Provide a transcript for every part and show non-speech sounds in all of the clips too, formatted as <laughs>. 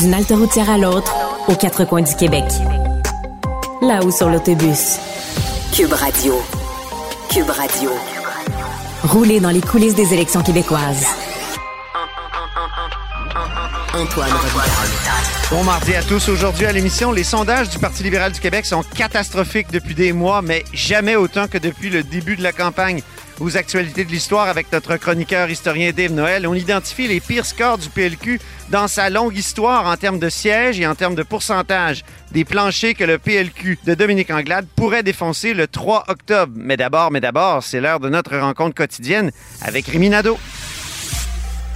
D'une halte routière à l'autre, aux quatre coins du Québec. Là-haut sur l'autobus. Cube Radio. Cube Radio. Rouler dans les coulisses des élections québécoises. Antoine Bon mardi à tous. Aujourd'hui à l'émission, les sondages du Parti libéral du Québec sont catastrophiques depuis des mois, mais jamais autant que depuis le début de la campagne. Aux actualités de l'histoire avec notre chroniqueur historien Dave Noël, on identifie les pires scores du PLQ dans sa longue histoire en termes de sièges et en termes de pourcentage des planchers que le PLQ de Dominique Anglade pourrait défoncer le 3 octobre. Mais d'abord, mais d'abord, c'est l'heure de notre rencontre quotidienne avec Riminado.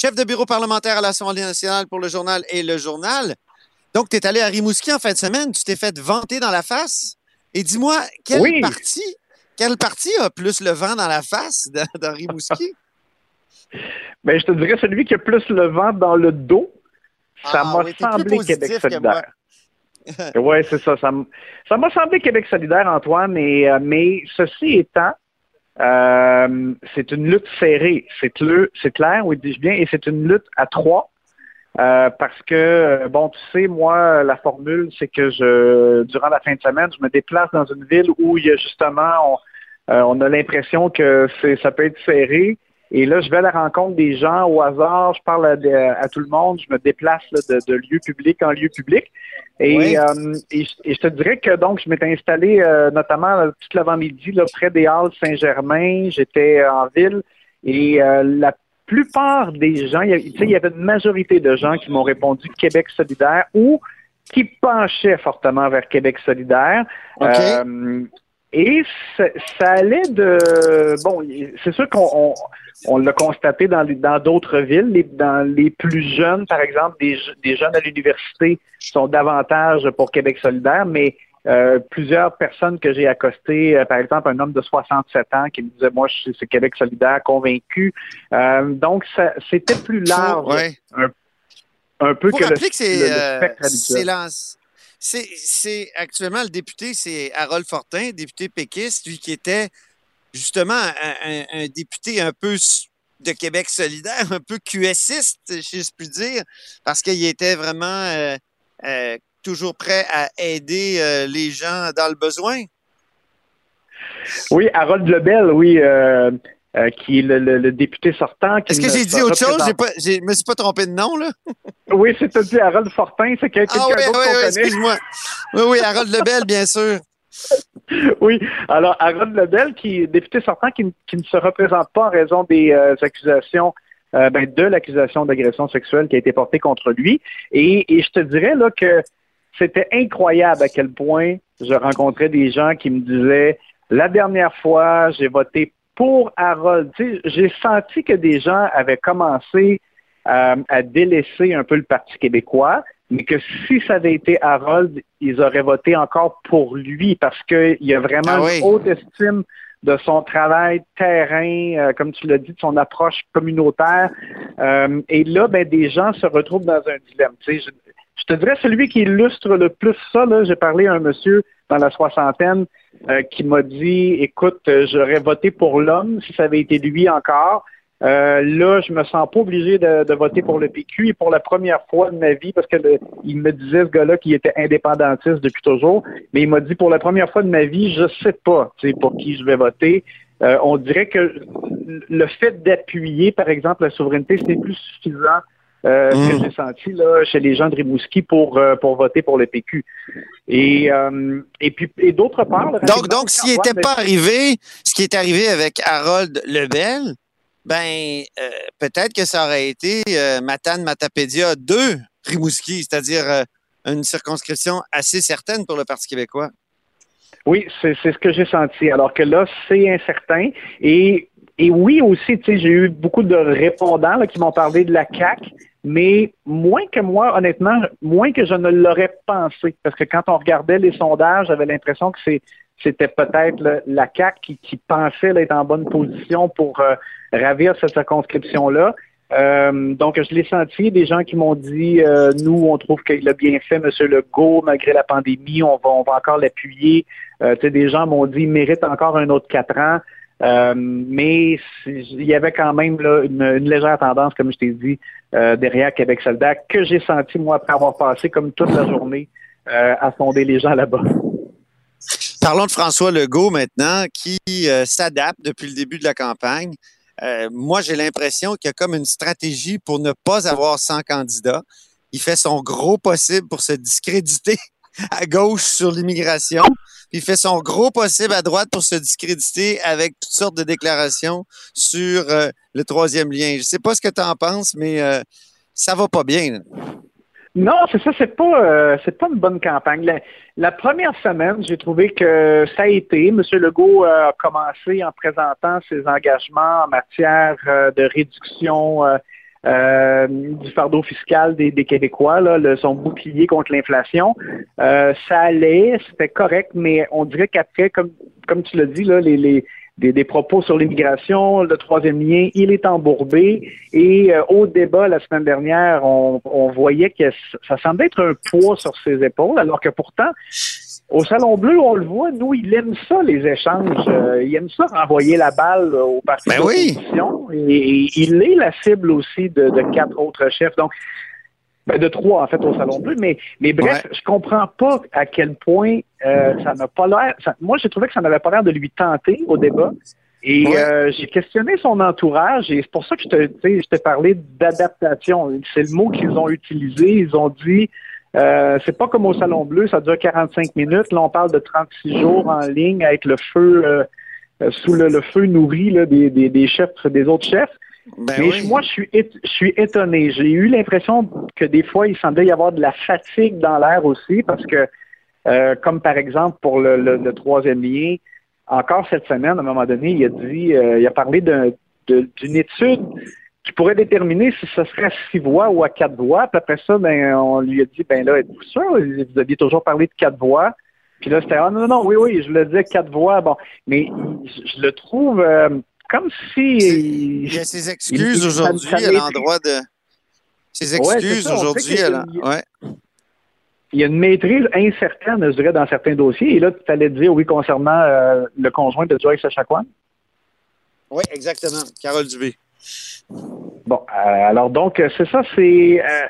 Chef de bureau parlementaire à l'Assemblée nationale pour le journal et le journal. Donc, tu es allé à Rimouski en fin de semaine, tu t'es fait vanter dans la face. Et dis-moi, quelle Oui. partie quelle partie a plus le vent dans la face de Rimouski? <laughs> Ben, je te dirais celui qui a plus le vent dans le dos. Ça Ah, m'a oui, semblé Québec solidaire. <laughs> oui, c'est ça. Ça m'a semblé Québec solidaire, Antoine, et, euh, mais ceci étant, euh, c'est une lutte serrée. C'est c'est clair, oui, dis-je bien, et c'est une lutte à trois. euh, parce que, euh, bon, tu sais, moi, la formule, c'est que je, durant la fin de semaine, je me déplace dans une ville où il y a justement, on, euh, on a l'impression que ça peut être serré. Et là, je vais à la rencontre des gens au hasard, je parle à, de- à tout le monde, je me déplace là, de, de lieu public en lieu public. Et, Oui. euh, et, je- et je te dirais que donc, je m'étais installé euh, notamment euh, tout l'avant-midi près des Halles Saint-Germain. J'étais euh, en ville et euh, la plupart des gens, il y, a- tu sais, il y avait une majorité de gens qui m'ont répondu Québec solidaire ou qui penchaient fortement vers Québec solidaire. Euh, et ça, allait de... Bon, c'est sûr qu'on on, on l'a constaté dans d'autres villes. Les, dans les plus jeunes, par exemple, des, des jeunes à l'université sont davantage pour Québec solidaire, mais euh, plusieurs personnes que j'ai accostées, euh, par exemple, un homme de 67 ans qui me disait, moi, je suis Québec solidaire, convaincu. Euh, donc, ça- c'était plus large Ouais. un peu Faut que le, que c'est le- le euh, spectre habituel. C'est- actuellement le député, c'est Harold Fortin, député péquiste, lui qui était justement un, député un peu de Québec solidaire, <laughs> un peu QSiste, si je puis dire, parce qu'il était vraiment euh, euh, toujours prêt à aider euh, les gens dans le besoin. Oui, Harold Lebel, oui, euh, qui est le, le- le député sortant. Est-ce que j'ai dit autre chose? Je me suis pas trompé de nom, là? <laughs> Oui, dit Harold Fortin, c'est quelqu'un Ah oui, d'autre oui, qu'on oui, connaît. excuse-moi. Oui, oui, Harold Lebel, bien sûr. <laughs> Oui, alors Harold Lebel, qui est député sortant, qui, ne- qui ne se représente pas en raison des euh, accusations, euh, ben, de l'accusation d'agression sexuelle qui a été portée contre lui. Et, et je te dirais là que c'était incroyable à quel point je rencontrais des gens qui me disaient la dernière fois, j'ai voté pour Harold. J'ai senti que des gens avaient commencé euh, à délaisser un peu le Parti québécois, mais que si ça avait été Harold, ils auraient voté encore pour lui parce qu'il y a vraiment Ah oui. une haute estime de son travail terrain, euh, comme tu l'as dit, de son approche communautaire. Euh, et là, ben, des gens se retrouvent dans un dilemme. Je, je te dirais celui qui illustre le plus ça, là, j'ai parlé à un monsieur dans la soixantaine euh, qui m'a dit, écoute, euh, j'aurais voté pour l'homme si ça avait été lui encore. Euh, là, je me sens pas obligé de, voter pour le PQ et pour la première fois de ma vie, parce que le- il me disait ce gars-là qu'il était indépendantiste depuis toujours, mais il m'a dit pour la première fois de ma vie, je sais pas, pour qui je vais voter. On dirait que le fait d'appuyer, par exemple, la souveraineté, c'est plus suffisant euh, Mm. que j'ai senti là chez les gens de Rimouski pour euh, pour voter pour le PQ. Et euh, et puis et d'autre part, Donc, donc s'il n'était pas arrivé, ce qui est arrivé avec Harold Lebel, ben, euh, peut-être que ça aurait été Matane Matapédia 2 Rimouski, c'est-à-dire une circonscription assez certaine pour le Parti québécois. Oui, c'est ce que j'ai senti. Alors que là, c'est incertain. Et, et oui aussi, j'ai eu beaucoup de répondants là, qui m'ont parlé de la CAC. Mais moins que moi, honnêtement, moins que je ne l'aurais pensé. Parce que quand on regardait les sondages, j'avais l'impression que c'était peut-être la CAC qui, pensait être en bonne position pour euh, ravir cette circonscription-là. Euh, donc, je l'ai senti, des gens qui m'ont dit, euh, nous, on trouve qu'il a bien fait, M. Legault, malgré la pandémie, on va, on va encore l'appuyer. Euh, des gens m'ont dit, il mérite encore un autre quatre ans. Euh, mais il y avait quand même une, légère tendance, comme je t'ai dit, derrière Québec soldat, que j'ai senti, moi, après avoir passé comme toute la journée à fonder les gens là-bas. Parlons de François Legault maintenant, qui s'adapte depuis le début de la campagne. Euh, moi, j'ai l'impression qu'il y a comme une stratégie pour ne pas avoir 100 candidats. Il fait son gros possible pour se discréditer à gauche sur l'immigration. Il fait son gros possible à droite pour se discréditer avec toutes sortes de déclarations sur euh, le troisième lien. Je ne sais pas ce que tu en penses, mais euh, ça va pas bien. Non, c'est ça, c'est pas euh, c'est pas une bonne campagne. La, première semaine, j'ai trouvé que ça a été. M. Legault euh, a commencé en présentant ses engagements en matière de réduction du fardeau fiscal des, Québécois, là, son bouclier contre l'inflation. ça allait, c'était correct, mais on dirait qu'après, comme comme tu l'as dit, là, les, les des, propos sur l'immigration, le troisième lien, il est embourbé. Et euh, au débat la semaine dernière, on, voyait que ça semblait être un poids sur ses épaules, alors que pourtant, au Salon Bleu, on le voit, nous, il aime ça, les échanges. Euh, il aime ça renvoyer la balle au parti ben d'opposition. Et, il est la cible aussi de, de quatre autres chefs. Donc, ben, de trois, en fait, au Salon Bleu. Mais, mais bref, je comprends pas à quel point euh, ça n'a pas l'air. Moi, j'ai trouvé que ça n'avait pas l'air de lui tenter au débat. Et euh, j'ai questionné son entourage et c'est pour ça que je te, je t'ai parlé d'adaptation. C'est le mot qu'ils ont utilisé. Ils ont dit euh, c'est pas comme au Salon Bleu, ça dure 45 minutes. Là, on parle de 36 jours en ligne avec le feu euh, sous le, feu nourri là, des, des, des chefs, des autres chefs. Ben Mais moi, je suis, je suis étonné. J'ai eu l'impression que des fois, il semblait y avoir de la fatigue dans l'air aussi, parce que, euh, comme par exemple pour le, troisième lien, encore cette semaine, à un moment donné, il a dit, euh, il a parlé d'une étude qui pourrait déterminer si ce serait à six voix ou à quatre voix. Puis après ça, ben, on lui a dit, ben là, êtes-vous sûr? Vous aviez toujours parlé de quatre voix. Puis là, c'était, ah non, non, oui, oui, je le disais quatre voix. Bon, mais je, le trouve, euh, comme si. Il y a ses excuses aujourd'hui à l'endroit de. Ses excuses aujourd'hui à Ouais. Il y a une maîtrise incertaine, je dirais, dans certains dossiers. Et là, tu allais dire, oui, concernant euh, le conjoint de Joyce Echaquan. Oui, exactement. Carole Dubé. Bon, euh, alors donc, c'est ça, c'est. Euh,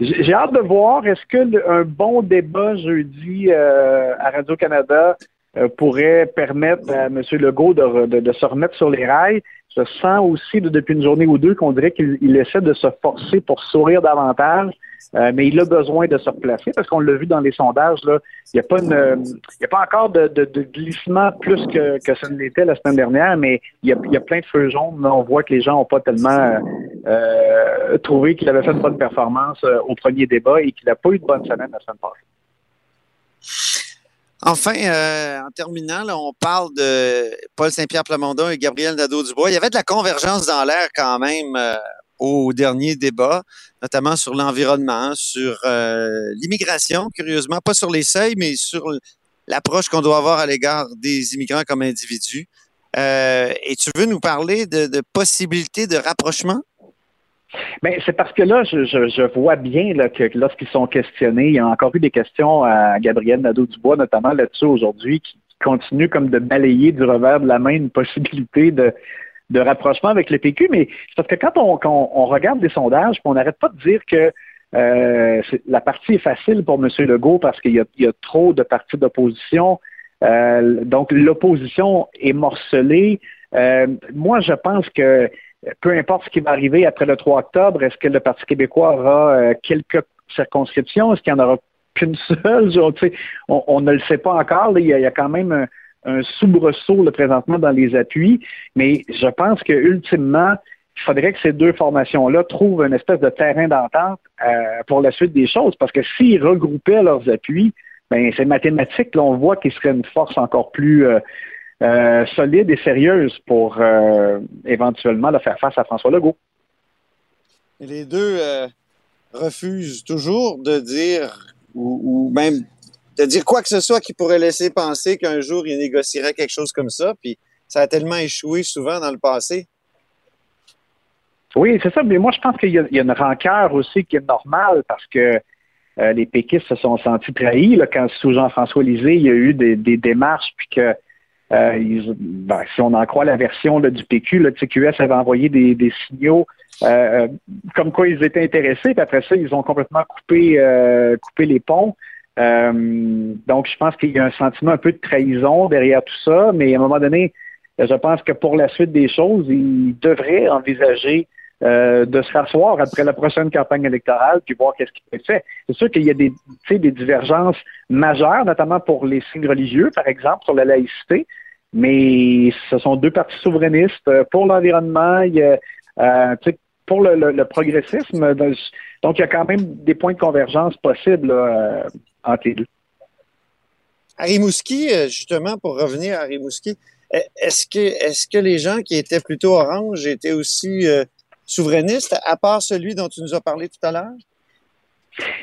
j'ai hâte de voir, est-ce qu'un bon débat jeudi à Radio-Canada euh, pourrait permettre à M. Legault de, se remettre sur les rails? Je sens aussi depuis une journée ou deux qu'on dirait qu'il essaie de se forcer pour sourire davantage, euh, mais il a besoin de se replacer parce qu'on l'a vu dans les sondages. Là, il n'y a pas une, il y a pas encore de, glissement plus que, que ce ne l'était la semaine dernière, mais il y a, il y a plein de feux jaunes. on voit que les gens n'ont pas tellement euh, trouvé qu'il avait fait une bonne performance au premier débat et qu'il n'a pas eu de bonne semaine la semaine passée. Enfin, euh, en terminant, on parle de Paul Saint-Pierre Plamondon et Gabriel Nadeau-Dubois. Il y avait de la convergence dans l'air quand même euh, au dernier débat, notamment sur l'environnement, sur euh, l'immigration, curieusement, pas sur les seuils, mais sur l'approche qu'on doit avoir à l'égard des immigrants comme individus. et tu veux nous parler de, de possibilités de rapprochement? Ben, c'est parce que là, je, je, vois bien là, que lorsqu'ils sont questionnés, il y a encore eu des questions à Gabriel Nadeau-Dubois, notamment là-dessus aujourd'hui, qui continue comme de balayer du revers de la main une possibilité de, de rapprochement avec le PQ. Mais c'est parce que quand on, on regarde des sondages, on n'arrête pas de dire que euh, la partie est facile pour M. Legault parce qu'il y, y a, trop de partis d'opposition. Euh, donc, l'opposition est morcelée. Euh, moi, je pense que peu importe ce qui va arriver après le 3 octobre, est-ce que le Parti québécois aura euh, quelques circonscriptions? Est-ce qu'il n'y en aura qu'une <laughs> seule? on, ne le sait pas encore. Il, y a, quand même un, soubresaut présentement dans les appuis, mais je pense que ultimement, il faudrait que ces deux formations-là trouvent une espèce de terrain d'entente euh, pour la suite des choses, parce que s'ils regroupaient leurs appuis, ben c'est mathématique. Là, on voit qu'ils seraient une force encore plus euh, euh, solide et sérieuse pour euh, éventuellement faire face à François Legault. les deux, euh, refuse toujours de dire, ou, même de dire quoi que ce soit qui pourrait laisser penser qu'un jour il négocierait quelque chose comme ça, puis ça a tellement échoué souvent dans le passé. Oui, c'est ça. Mais moi, je pense qu'il y, a une rancœur aussi qui est normale parce que les péquistes se sont sentis trahis là, quand sous Jean-François Lisée, il y a eu des, démarches, puis que euh, ben, si on en croit la version du PQ, le TQS avait envoyé des, signaux euh, comme quoi ils étaient intéressés, puis après ça, ils ont complètement coupé, coupé les ponts. donc, je pense qu'il y a un sentiment un peu de trahison derrière tout ça, mais à un moment donné, je pense que pour la suite des choses, ils devraient envisager euh, de se rasseoir après la prochaine campagne électorale puis voir qu'est-ce qui peut fait. C'est sûr qu'il y a des, des divergences majeures, notamment pour les signes religieux, par exemple, sur la laïcité, mais ce sont deux partis souverainistes euh, pour l'environnement, euh, pour le, progressisme. Donc, il y a quand même des points de convergence possibles entre les deux. À Rimouski, justement, pour revenir à Rimouski, est-ce que, est-ce que les gens qui étaient plutôt orange étaient aussi souverainiste, à part celui dont tu nous as parlé tout à l'heure?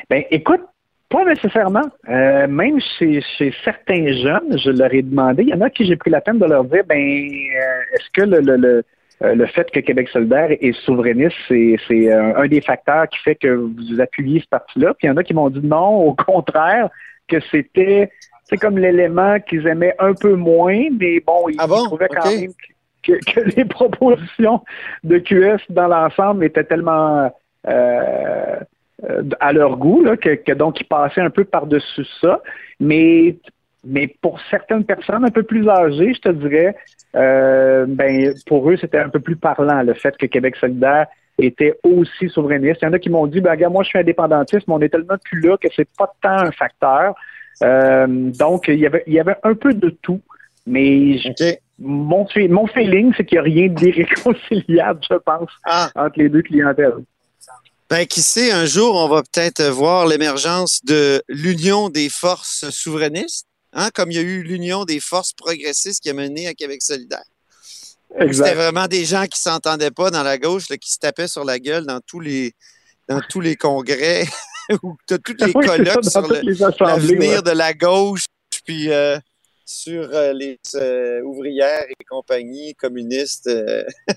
Ben, écoute, pas nécessairement. Euh, même chez, certains jeunes, je leur ai demandé, il y en a qui j'ai pris la peine de leur dire, ben, euh, est-ce que le, le, euh, le, fait que Québec solidaire est souverainiste, c'est un, des facteurs qui fait que vous appuyez ce parti-là? Puis il y en a qui m'ont dit non, au contraire, que c'était c'est comme l'élément qu'ils aimaient un peu moins, mais bon, ils, ah trouvaient quand même <laughs> que, les propositions de QS dans l'ensemble étaient tellement euh, à leur goût que, donc ils passaient un peu par-dessus ça. Mais mais pour certaines personnes un peu plus âgées, je te dirais, euh, ben pour eux, c'était un peu plus parlant le fait que Québec solidaire était aussi souverainiste. Il y en a qui m'ont dit, ben, regarde, moi, je suis indépendantiste, mais on est tellement plus là que c'est pas tant un facteur. Euh, donc, il y avait, il y avait un peu de tout. Mais mon, mon feeling, c'est qu'il n'y a rien d'irréconciliable, je pense, ah. entre les deux clientèles. Ben, qui sait, un jour, on va peut-être voir l'émergence de l'union des forces souverainistes, hein, comme il y a eu l'union des forces progressistes qui a mené à Québec solidaire. C'était vraiment des gens qui s'entendaient pas dans la gauche, qui se tapaient sur la gueule dans tous les, dans tous les congrès, où tu as tous les colloques sur l'avenir de la gauche, puis euh, sur euh, les euh, ouvrières et compagnies communistes. Euh. <laughs>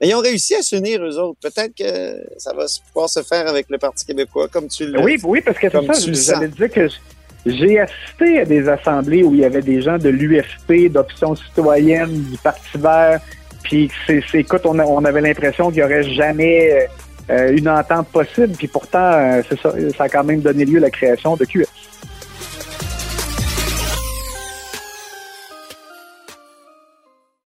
ils ont réussi à s'unir, eux autres. Peut-être que ça va pouvoir se faire avec le Parti québécois, comme tu le Oui, oui, parce que c'est ça, j'allais dire que j'ai assisté à des assemblées où il y avait des gens de l'UFP, d'Option citoyenne, du Parti vert, puis c'est, écoute, on, on avait l'impression qu'il n'y aurait jamais une entente possible, puis pourtant, c'est ça, ça a quand même donné lieu à la création de QS.